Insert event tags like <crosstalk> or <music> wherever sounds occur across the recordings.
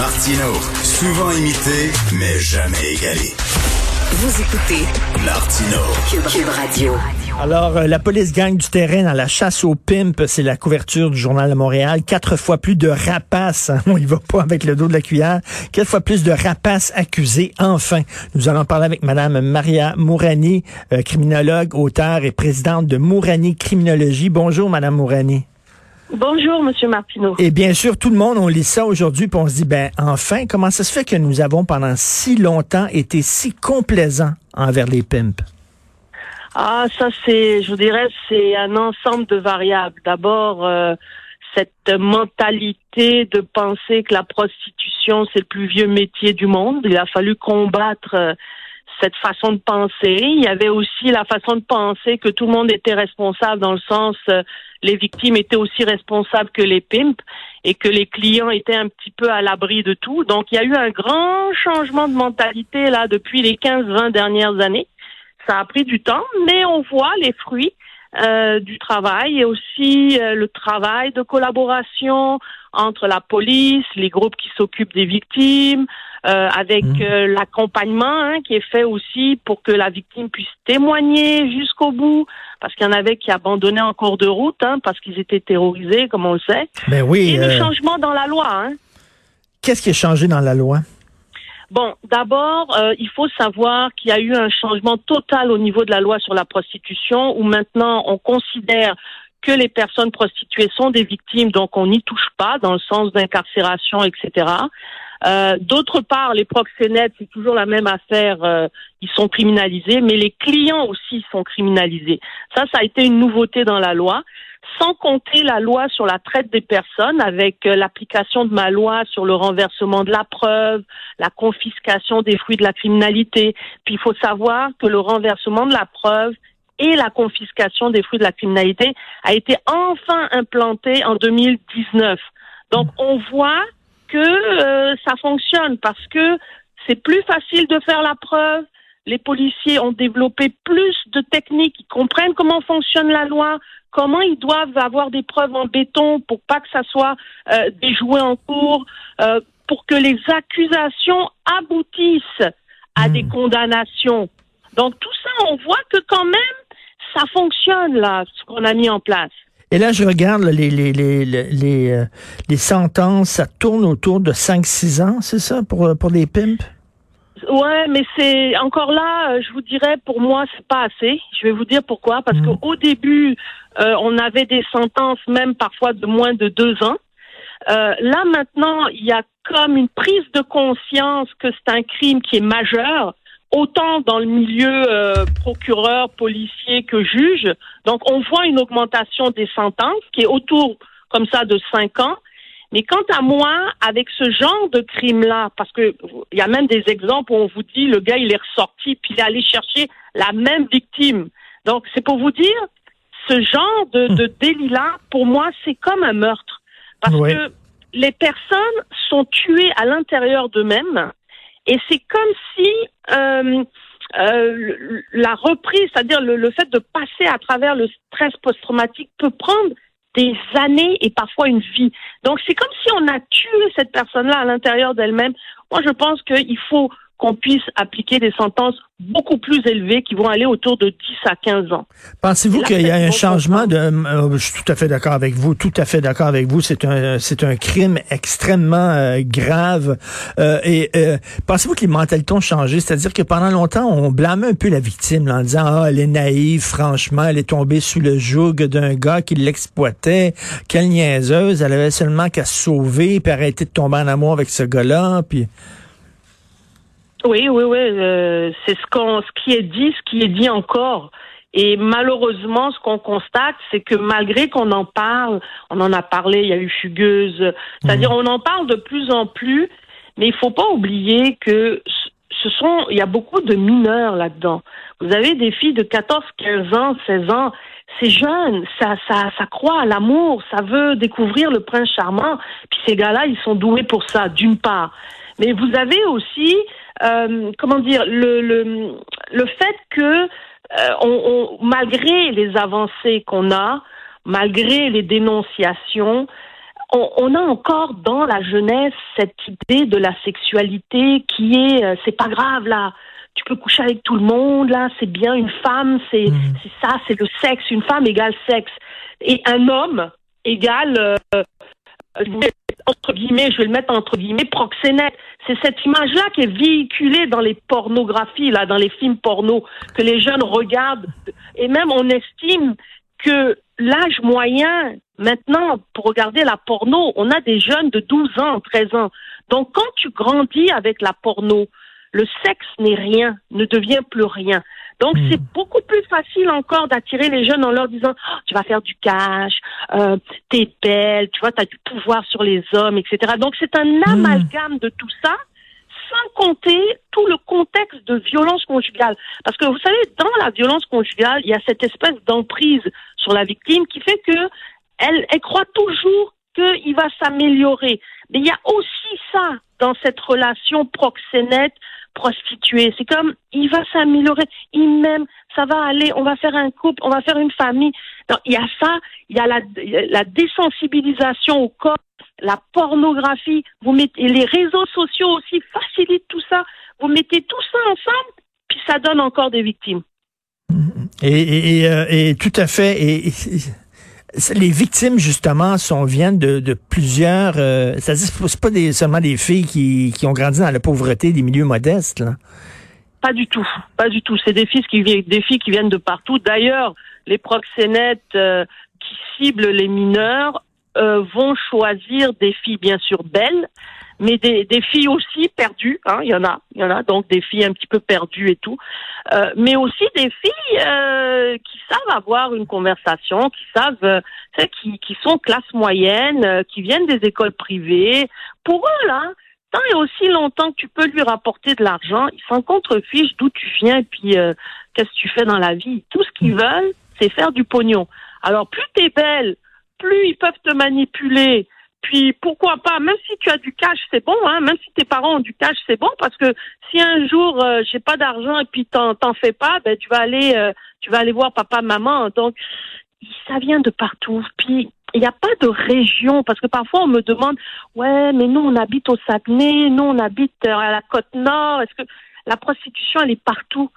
Martino, souvent imité, mais jamais égalé. Vous écoutez Martino. Cube, Radio. Alors, euh, la police gagne du terrain dans la chasse aux pimp. C'est la couverture du Journal de Montréal. Quatre fois plus de rapaces. <laughs> On y va pas avec le dos de la cuillère. Quatre fois plus de rapaces accusés. Enfin, nous allons parler avec Madame Maria Mourani, euh, criminologue, auteure et présidente de Mourani Criminologie. Bonjour, Madame Mourani. Bonjour, Monsieur Martineau. Et bien sûr, tout le monde, on lit ça aujourd'hui, puis on se dit, ben enfin, comment ça se fait que nous avons pendant si longtemps été si complaisants envers les pimps? Ah, ça c'est, je vous dirais, c'est un ensemble de variables. D'abord, euh, cette mentalité de penser que la prostitution c'est le plus vieux métier du monde. Il a fallu combattre euh, cette façon de penser. Il y avait aussi la façon de penser que tout le monde était responsable dans le sens euh, les victimes étaient aussi responsables que les pimps et que les clients étaient un petit peu à l'abri de tout. Donc il y a eu un grand changement de mentalité là depuis les 15-20 dernières années. Ça a pris du temps, mais on voit les fruits euh, du travail et aussi euh, le travail de collaboration entre la police, les groupes qui s'occupent des victimes, euh, avec mmh. euh, l'accompagnement hein, qui est fait aussi pour que la victime puisse témoigner jusqu'au bout, parce qu'il y en avait qui abandonnaient en cours de route, hein, parce qu'ils étaient terrorisés, comme on le sait. Ben oui. Et le changement dans la loi. Hein. Qu'est-ce qui a changé dans la loi? Bon, d'abord, euh, il faut savoir qu'il y a eu un changement total au niveau de la loi sur la prostitution, où maintenant on considère que les personnes prostituées sont des victimes, donc on n'y touche pas dans le sens d'incarcération, etc. Euh, D'autre part, les proxénètes, c'est toujours la même affaire, euh, ils sont criminalisés, mais les clients aussi sont criminalisés. Ça, ça a été une nouveauté dans la loi sans compter la loi sur la traite des personnes avec euh, l'application de ma loi sur le renversement de la preuve, la confiscation des fruits de la criminalité. Puis il faut savoir que le renversement de la preuve et la confiscation des fruits de la criminalité a été enfin implanté en 2019. Donc on voit que euh, ça fonctionne parce que c'est plus facile de faire la preuve, les policiers ont développé plus de techniques, ils comprennent comment fonctionne la loi, comment ils doivent avoir des preuves en béton pour pas que ça soit euh, déjoué en cours, euh, pour que les accusations aboutissent à des hmm. condamnations. Donc tout ça, on voit que quand même, ça fonctionne là, ce qu'on a mis en place. Et là, je regarde les, les, les, les, euh, les sentences, ça tourne autour de 5-6 ans, c'est ça, pour, pour les pimps? Ouais, mais c'est encore là, euh, je vous dirais, pour moi, c'est pas assez. Je vais vous dire pourquoi. Parce mmh. qu'au début, euh, on avait des sentences même parfois de moins de deux ans. Euh, là maintenant, il y a comme une prise de conscience que c'est un crime qui est majeur, autant dans le milieu euh, procureur, policier que juge. Donc on voit une augmentation des sentences qui est autour comme ça de cinq ans. Mais quant à moi, avec ce genre de crime-là, parce que il y a même des exemples où on vous dit le gars il est ressorti puis il est allé chercher la même victime. Donc c'est pour vous dire, ce genre de, de hmm. délit-là, pour moi, c'est comme un meurtre, parce que les personnes sont tuées à l'intérieur d'eux-mêmes, et c'est comme si euh, euh, la reprise, c'est-à-dire le, le fait de passer à travers le stress post-traumatique peut prendre des années et parfois une vie. Donc c'est comme si on a tué cette personne-là à l'intérieur d'elle-même. Moi, je pense qu'il faut qu'on puisse appliquer des sentences beaucoup plus élevées qui vont aller autour de 10 à 15 ans. Pensez-vous qu'il y a un changement de euh, je suis tout à fait d'accord avec vous, tout à fait d'accord avec vous, c'est un c'est un crime extrêmement euh, grave. Euh, et pensez-vous que les mentalités ont changé, c'est-à-dire que pendant longtemps on blâmait un peu la victime en disant ah elle est naïve, franchement, elle est tombée sous le joug d'un gars qui l'exploitait, quelle niaiseuse, elle avait seulement qu'à se sauver puis arrêter de tomber en amour avec ce gars-là puis oui, oui, oui. Euh, c'est ce qu'on, ce qui est dit, ce qui est dit encore. Et malheureusement, ce qu'on constate, c'est que malgré qu'on en parle, on en a parlé, il y a eu fugueuse, c'est-à-dire mhm. on en parle de plus en plus, mais il faut pas oublier que ce sont, il y a beaucoup de mineurs là-dedans. Vous avez des filles de 14, 15 ans, 16 ans, c'est jeune, ça, ça, ça croit à l'amour, ça veut découvrir le prince charmant. Puis ces gars-là, ils sont doués pour ça, d'une part. Mais vous avez aussi euh, comment dire, le, le, le fait que euh, on, malgré les avancées qu'on a, malgré les dénonciations, on, a encore dans la jeunesse cette idée de la sexualité qui est, euh, c'est pas grave là, tu peux coucher avec tout le monde là, c'est bien une femme, c'est mm. c'est ça, c'est le sexe, une femme égale sexe et un homme égale euh, entre guillemets, je vais le mettre entre guillemets proxénète. C'est cette image-là qui est véhiculée dans les pornographies là, dans les films porno que les jeunes regardent et même on estime que l'âge moyen maintenant pour regarder la porno, on a des jeunes de 12 ans, 13 ans. Donc quand tu grandis avec la porno, le sexe n'est rien, ne devient plus rien. Donc hmm. c'est beaucoup plus facile encore d'attirer les jeunes en leur disant oh, tu vas faire du cash, euh, t'es belle, tu vois, tu as du pouvoir sur les hommes, etc. Donc c'est un hmm. amalgame de tout ça, sans compter tout le contexte de violence conjugale. Parce que vous savez, dans la violence conjugale, il y a cette espèce d'emprise sur la victime qui fait que elle, elle croit toujours qu'il va s'améliorer. Mais il y a aussi ça dans cette relation proxénète prostituée. C'est comme, il va s'améliorer, il m'aime, ça va aller, on va faire un couple, on va faire une famille. il y a ça, il y a la, désensibilisation au corps, la pornographie, vous mettez, les réseaux sociaux aussi facilitent tout ça. Vous mettez tout ça ensemble, puis ça donne encore des victimes. Et, et, euh, tout à fait. Et, les victimes, justement, sont viennent de, de plusieurs. Euh, ça c'est pas des, seulement des filles qui, qui ont grandi dans la pauvreté des milieux modestes. Là. Pas du tout, pas du tout. C'est des qui des filles qui viennent de partout. D'ailleurs, les proxénètes euh, qui ciblent les mineurs euh, vont choisir des filles bien sûr belles, mais des, des filles aussi perdues. Hein, il y en a, il y en a donc des filles un petit peu perdues et tout, euh, mais aussi des filles euh, savent avoir une conversation, qui savent, euh, qui, qui sont classe moyenne, euh, qui viennent des écoles privées. Pour eux là, tant et aussi longtemps que tu peux lui rapporter de l'argent, ils s'en contrefichent d'où tu viens et puis qu'est-ce que tu fais dans la vie. Tout ce qu'ils veulent, c'est faire du pognon. Alors plus t'es belle, plus ils peuvent te manipuler puis pourquoi pas, même si tu as du cash, c'est bon, hein, même si tes parents ont du cash, c'est bon, parce que si un jour euh, j'ai pas d'argent et puis t'en t'en fais pas, ben tu vas aller euh, tu vas aller voir papa, maman. Donc ça vient de partout. Puis il n'y a pas de région, parce que parfois on me demande, ouais, mais nous on habite au Saguenay, nous on habite euh, à la côte nord. Est-ce que la prostitution elle est partout?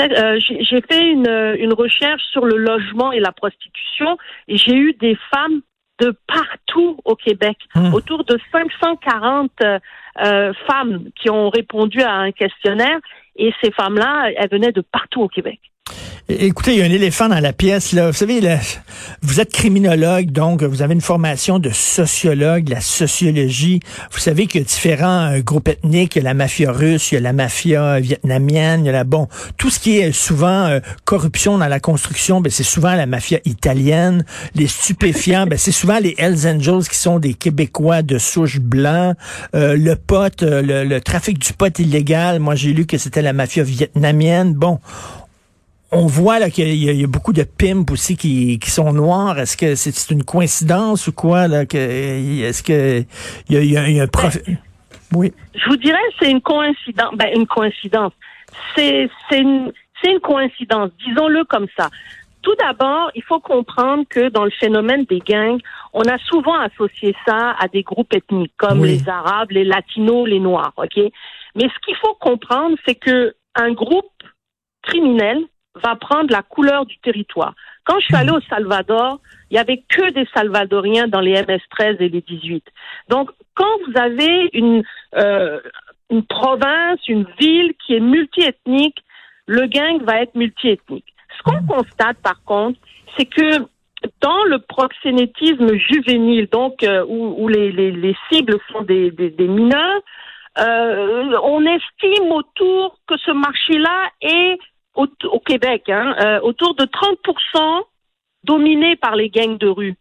Euh, J'ai fait une, une recherche sur le logement et la prostitution et j'ai eu des femmes de partout au Québec, hmm. autour de 540 euh, euh, femmes qui ont répondu à un questionnaire et ces femmes-là, elles venaient de partout au Québec. Écoutez, il y a un éléphant dans la pièce. Là. Vous savez, vous êtes criminologue, donc vous avez une formation de sociologue, la sociologie. Vous savez qu'il y a différents euh, groupes ethniques. Il y a la mafia russe, il y a la mafia vietnamienne, il y a la bon, tout ce qui est souvent euh, corruption dans la construction, ben c'est souvent la mafia italienne. Les stupéfiants, ben c'est souvent les Hells Angels qui sont des Québécois de souche blanc. Euh, le pot, le, le trafic du pot illégal. Moi, j'ai lu que c'était la mafia vietnamienne. Bon on voit là qu'il y, a beaucoup de pimps aussi qui, sont noirs. Est-ce que c'est une coïncidence ou quoi est-ce que il y a, un prof... Oui. Je vous dirais c'est une coïncidence. Ben, une coïncidence. C'est une une coïncidence. Disons-le comme ça. Tout d'abord, il faut comprendre que dans le phénomène des gangs, on a souvent associé ça à des groupes ethniques comme les Arabes, les Latinos, les Noirs. Ok? Mais ce qu'il faut comprendre, c'est que un groupe criminel va prendre la couleur du territoire. Quand je suis allée au Salvador, il y avait que des Salvadoriens dans les MS-13 et les 18. Donc, quand vous avez une, euh, une province, une ville qui est multiethnique, le gang va être multiethnique. Ce qu'on constate, par contre, c'est que dans le proxénétisme juvénile, donc euh, où, où les, les, les, cibles sont des, des, des mineurs, euh, on estime autour que ce marché-là est au, au Québec, hein, euh, autour de 30% dominés par les gangs de rue.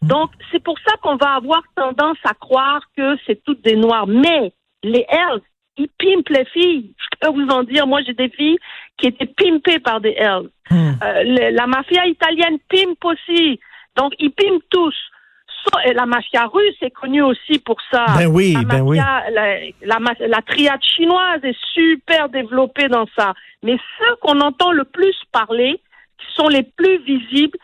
Hmm. Donc, c'est pour ça qu'on va avoir tendance à croire que c'est toutes des noirs. Mais les Hells, ils pimpent les filles. Je peux vous en dire, moi j'ai des filles qui étaient pimpées par des Hells. Hmm. Euh, la mafia italienne pimpe aussi. Donc, ils pimpent tous la mafia russe est connue aussi pour ça. Ben oui, la ben oui. La, la, triade chinoise est super développée dans ça. Mais ceux qu'on entend le plus parler, qui sont les plus visibles,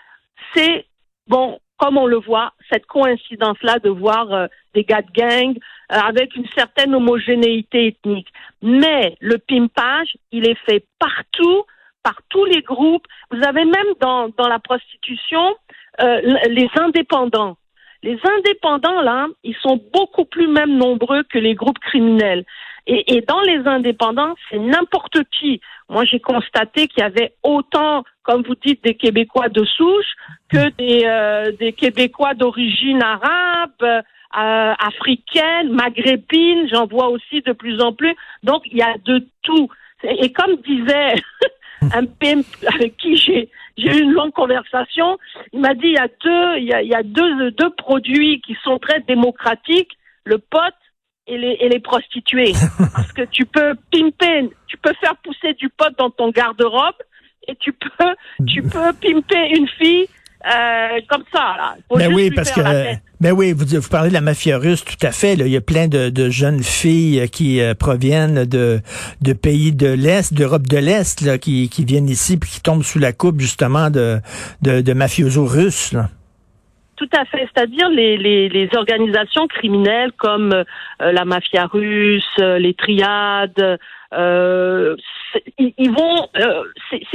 c'est bon comme on le voit, cette coïncidence-là de voir euh, des gars de gang euh, avec une certaine homogénéité ethnique. Mais le pimpage, il est fait partout, par tous les groupes. Vous avez même dans, dans la prostitution euh, les indépendants. Les indépendants, là, ils sont beaucoup plus même nombreux que les groupes criminels. Et, et dans les indépendants, c'est n'importe qui. Moi, j'ai constaté qu'il y avait autant, comme vous dites, des Québécois de souche que des, euh, des Québécois d'origine arabe, euh, africaine, maghrébine. J'en vois aussi de plus en plus. Donc, il y a de tout. Et comme disait un pimp avec qui j'ai j'ai eu une longue conversation. Il m'a dit il y a deux il y a, il y a deux deux produits qui sont très démocratiques, le pot et les et les prostituées <laughs> parce que tu peux pimper, tu peux faire pousser du pot dans ton garde-robe et tu peux tu <laughs> peux pimper une fille euh, comme ça, là. mais ben oui, parce que, ben oui, vous, vous parlez de la mafia russe, tout à fait. Là. Il y a plein de, de jeunes filles qui euh, proviennent de, de pays de l'Est, d'Europe de l'Est, là, qui, qui viennent ici puis qui tombent sous la coupe, justement, de, de, de mafiosos russes, là. Tout à fait, c'est-à-dire les, les, les, organisations criminelles comme euh, la mafia russe, les triades, euh, ils, ils, vont,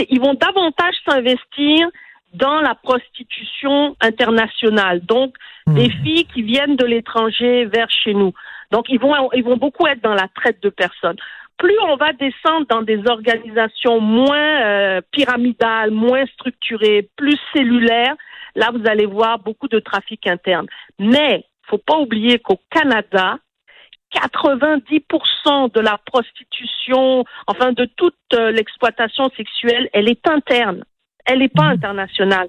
ils vont davantage s'investir dans la prostitution internationale. Donc, hmm. des filles qui viennent de l'étranger vers chez nous. Donc, ils vont, ils vont beaucoup être dans la traite de personnes. Plus on va descendre dans des organisations moins euh, pyramidales, moins structurées, plus cellulaires, là, vous allez voir beaucoup de trafic interne. Mais, faut pas oublier qu'au Canada, 90% de la prostitution, enfin de toute euh, l'exploitation sexuelle, elle est interne elle n'est pas mhm. internationale.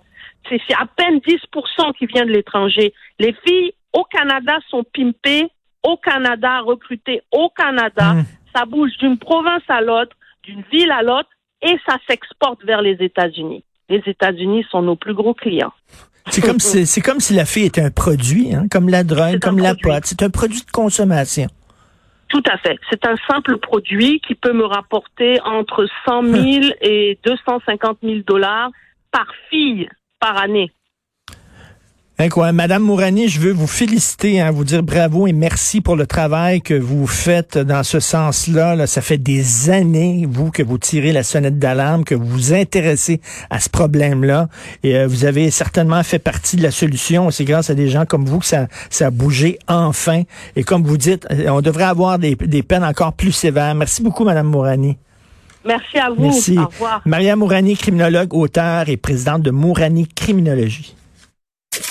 C'est à peine 10% qui vient de l'étranger. Les filles au Canada sont pimpées, au Canada, recrutées au Canada. Mhm. Ça bouge d'une province à l'autre, d'une ville à l'autre, et ça s'exporte vers les États-Unis. Les États-Unis sont nos plus gros clients. C'est comme <laughs> si c'est comme si la fille était un produit, hein, comme la drogue, comme la pote. C'est un produit de consommation. Tout à fait. C'est un simple produit qui peut me rapporter entre 100 000 et 250 000 dollars par fille par année. Incroyable. Madame Mourani, je veux vous féliciter, hein, vous dire bravo et merci pour le travail que vous faites dans ce sens-là. Là. Ça fait des années, vous, que vous tirez la sonnette d'alarme, que vous vous intéressez à ce problème-là. Et euh, vous avez certainement fait partie de la solution. C'est grâce à des gens comme vous que ça, ça a bougé enfin. Et comme vous dites, euh, on devrait avoir des, des peines encore plus sévères. Merci beaucoup, Madame Mourani. Merci à vous. Merci. Au revoir. Maria Mourani, criminologue, auteur et présidente de Mourani Criminologie.